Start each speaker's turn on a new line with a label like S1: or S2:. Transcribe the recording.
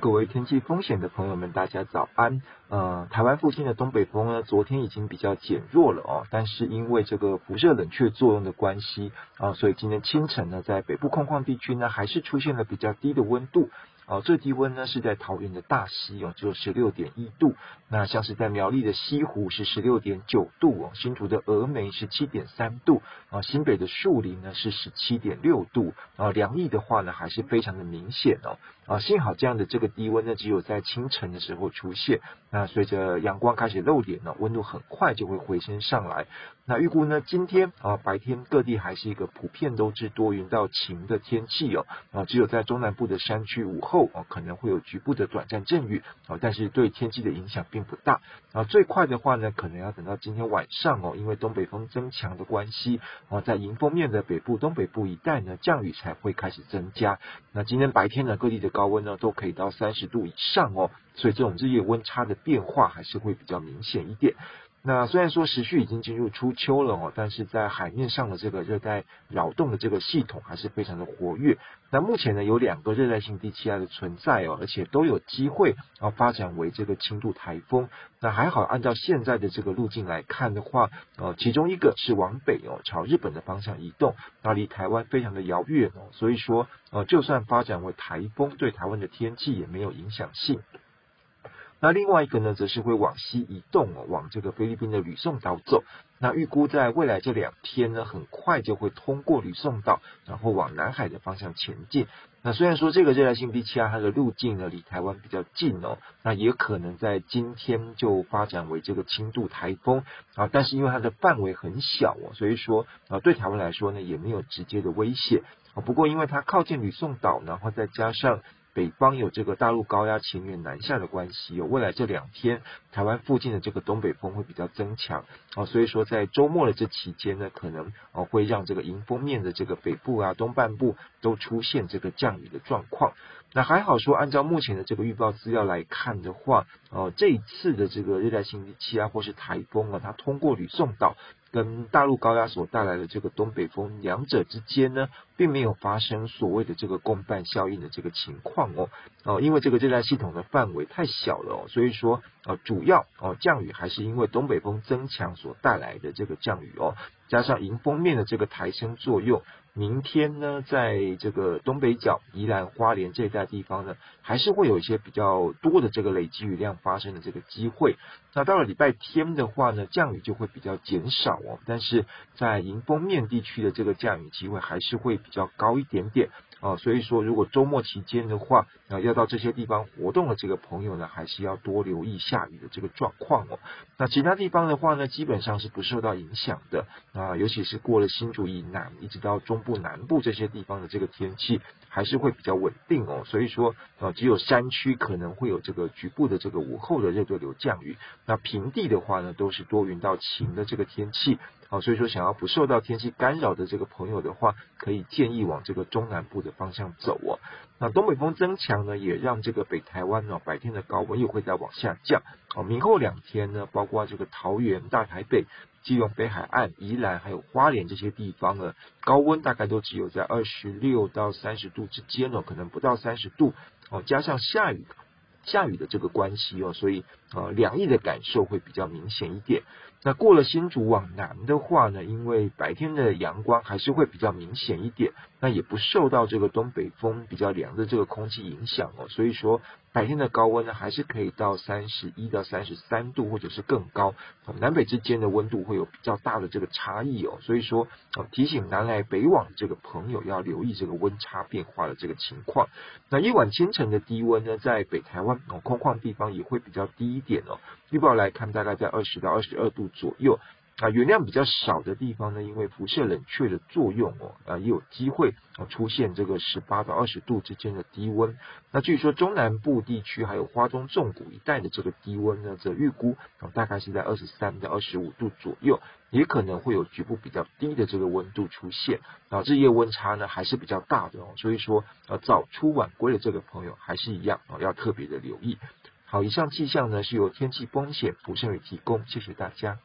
S1: 各位天气风险的朋友们，大家早安。呃，台湾附近的东北风呢，昨天已经比较减弱了哦，但是因为这个辐射冷却作用的关系啊，所以今天清晨呢，在北部空旷地区呢，还是出现了比较低的温度。哦，最低温呢是在桃园的大溪哦，只有十六点一度。那像是在苗栗的西湖是十六点九度哦，新竹的峨眉是七点三度啊，新北的树林呢是十七点六度啊，凉意的话呢还是非常的明显哦啊，幸好这样的这个低温呢只有在清晨的时候出现，那随着阳光开始露脸呢，温度很快就会回升上来。那预估呢，今天啊白天各地还是一个普遍都是多云到晴的天气哦啊，只有在中南部的山区午后哦可能会有局部的短暂阵雨啊，但是对天气的影响并不大啊。最快的话呢，可能要等到今天晚上哦，因为东北风增强的关系啊，在迎风面的北部、东北部一带呢，降雨才会开始增加。那今天白天呢，各地的高温呢都可以到三十度以上哦，所以这种日夜温差的变化还是会比较明显一点。那虽然说时序已经进入初秋了哦，但是在海面上的这个热带扰动的这个系统还是非常的活跃。那目前呢，有两个热带性低气压的存在哦，而且都有机会啊发展为这个轻度台风。那还好，按照现在的这个路径来看的话，呃，其中一个是往北哦，朝日本的方向移动，那离台湾非常的遥远哦，所以说呃，就算发展为台风，对台湾的天气也没有影响性。那另外一个呢，则是会往西移动，往这个菲律宾的吕宋岛走。那预估在未来这两天呢，很快就会通过吕宋岛，然后往南海的方向前进。那虽然说这个热带性低气压它的路径呢离台湾比较近哦，那也可能在今天就发展为这个轻度台风啊，但是因为它的范围很小哦，所以说啊对台湾来说呢也没有直接的威胁啊。不过因为它靠近吕宋岛，然后再加上。北方有这个大陆高压情缘南下的关系，有未来这两天台湾附近的这个东北风会比较增强啊，所以说在周末的这期间呢，可能哦会让这个迎风面的这个北部啊东半部都出现这个降雨的状况。那还好说，按照目前的这个预报资料来看的话，哦，这一次的这个热带性气压或是台风啊，它通过吕宋岛。跟大陆高压所带来的这个东北风，两者之间呢，并没有发生所谓的这个共伴效应的这个情况哦，哦，因为这个热带系统的范围太小了哦，所以说呃，主要哦降雨还是因为东北风增强所带来的这个降雨哦，加上迎风面的这个抬升作用。明天呢，在这个东北角、宜兰花莲这一带地方呢，还是会有一些比较多的这个累积雨量发生的这个机会。那到了礼拜天的话呢，降雨就会比较减少哦，但是在迎风面地区的这个降雨机会还是会比较高一点点。啊，所以说如果周末期间的话，啊，要到这些地方活动的这个朋友呢，还是要多留意下雨的这个状况哦。那其他地方的话呢，基本上是不受到影响的啊，尤其是过了新竹以南，一直到中部南部这些地方的这个天气，还是会比较稳定哦。所以说，啊，只有山区可能会有这个局部的这个午后的热对流降雨，那平地的话呢，都是多云到晴的这个天气。好，所以说想要不受到天气干扰的这个朋友的话，可以建议往这个中南部的方向走哦。那东北风增强呢，也让这个北台湾呢白天的高温又会再往下降。哦，明后两天呢，包括这个桃园、大台北、基隆北海岸、宜兰还有花莲这些地方呢，高温大概都只有在二十六到三十度之间哦，可能不到三十度哦，加上下雨。下雨的这个关系哦，所以呃凉意的感受会比较明显一点。那过了新竹往南的话呢，因为白天的阳光还是会比较明显一点，那也不受到这个东北风比较凉的这个空气影响哦，所以说白天的高温呢还是可以到三十一到三十三度或者是更高。南北之间的温度会有比较大的这个差异哦，所以说提醒南来北往这个朋友要留意这个温差变化的这个情况。那一晚清晨的低温呢，在北台湾空旷地方也会比较低一点哦。预报来看，大概在二十到二十二度左右。啊，雨量比较少的地方呢，因为辐射冷却的作用哦，啊，也有机会出现这个十八到二十度之间的低温。那据说中南部地区还有花东纵谷一带的这个低温呢，则预估大概是在二十三到二十五度左右，也可能会有局部比较低的这个温度出现。啊，日夜温差呢还是比较大的哦，所以说啊早出晚归的这个朋友还是一样啊要特别的留意。好，以上气象呢是由天气风险福盛宇提供，谢谢大家。